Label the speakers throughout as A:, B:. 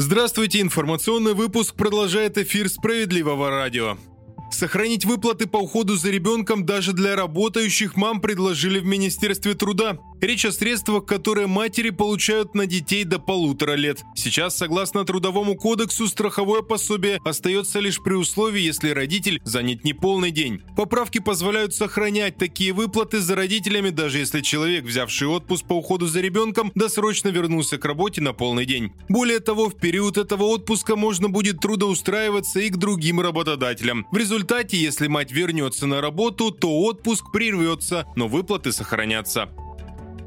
A: Здравствуйте, информационный выпуск продолжает эфир «Справедливого радио». Сохранить выплаты по уходу за ребенком даже для работающих мам предложили в Министерстве труда. Речь о средствах, которые матери получают на детей до полутора лет. Сейчас, согласно Трудовому кодексу, страховое пособие остается лишь при условии, если родитель занят не полный день. Поправки позволяют сохранять такие выплаты за родителями, даже если человек, взявший отпуск по уходу за ребенком, досрочно вернулся к работе на полный день. Более того, в период этого отпуска можно будет трудоустраиваться и к другим работодателям. В результате, если мать вернется на работу, то отпуск прервется, но выплаты сохранятся.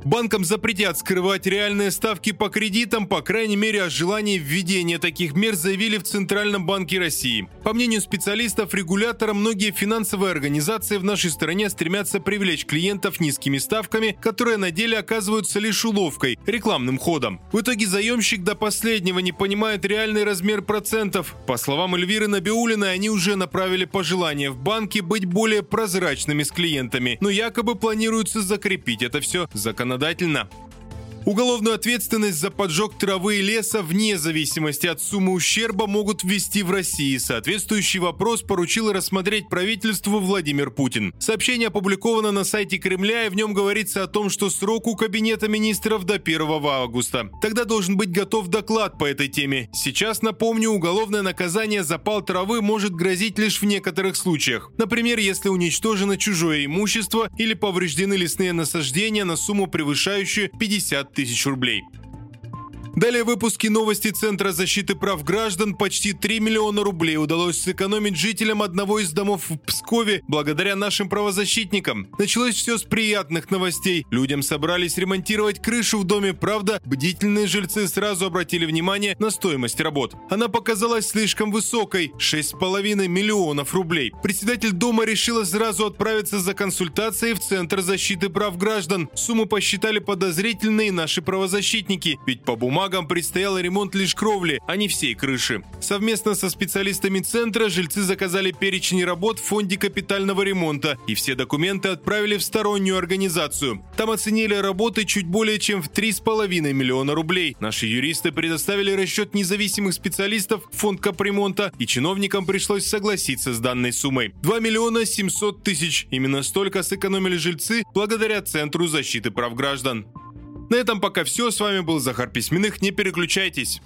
A: Банкам запретят скрывать реальные ставки по кредитам, по крайней мере о желании введения таких мер заявили в Центральном банке России. По мнению специалистов регулятора, многие финансовые организации в нашей стране стремятся привлечь клиентов низкими ставками, которые на деле оказываются лишь уловкой, рекламным ходом. В итоге заемщик до последнего не понимает реальный размер процентов. По словам Эльвиры Набиулиной, они уже направили пожелание в банке быть более прозрачными с клиентами, но якобы планируется закрепить это все законодательно законодательно. Уголовную ответственность за поджог травы и леса вне зависимости от суммы ущерба могут ввести в России. Соответствующий вопрос поручил рассмотреть правительству Владимир Путин. Сообщение опубликовано на сайте Кремля, и в нем говорится о том, что срок у Кабинета министров до 1 августа. Тогда должен быть готов доклад по этой теме. Сейчас, напомню, уголовное наказание за пал травы может грозить лишь в некоторых случаях. Например, если уничтожено чужое имущество или повреждены лесные насаждения на сумму превышающую 50 тысяч рублей. Далее выпуски новости Центра защиты прав граждан. Почти 3 миллиона рублей удалось сэкономить жителям одного из домов в Пскове благодаря нашим правозащитникам. Началось все с приятных новостей. Людям собрались ремонтировать крышу в доме. Правда, бдительные жильцы сразу обратили внимание на стоимость работ. Она показалась слишком высокой – 6,5 миллионов рублей. Председатель дома решила сразу отправиться за консультацией в Центр защиты прав граждан. Сумму посчитали подозрительные наши правозащитники. Ведь по бумагам бумагам предстоял ремонт лишь кровли, а не всей крыши. Совместно со специалистами центра жильцы заказали перечень работ в фонде капитального ремонта, и все документы отправили в стороннюю организацию. Там оценили работы чуть более чем в 3,5 миллиона рублей. Наши юристы предоставили расчет независимых специалистов в фонд капремонта, и чиновникам пришлось согласиться с данной суммой. 2 миллиона 700 тысяч. Именно столько сэкономили жильцы благодаря Центру защиты прав граждан. На этом пока все. С вами был Захар Письменных. Не переключайтесь.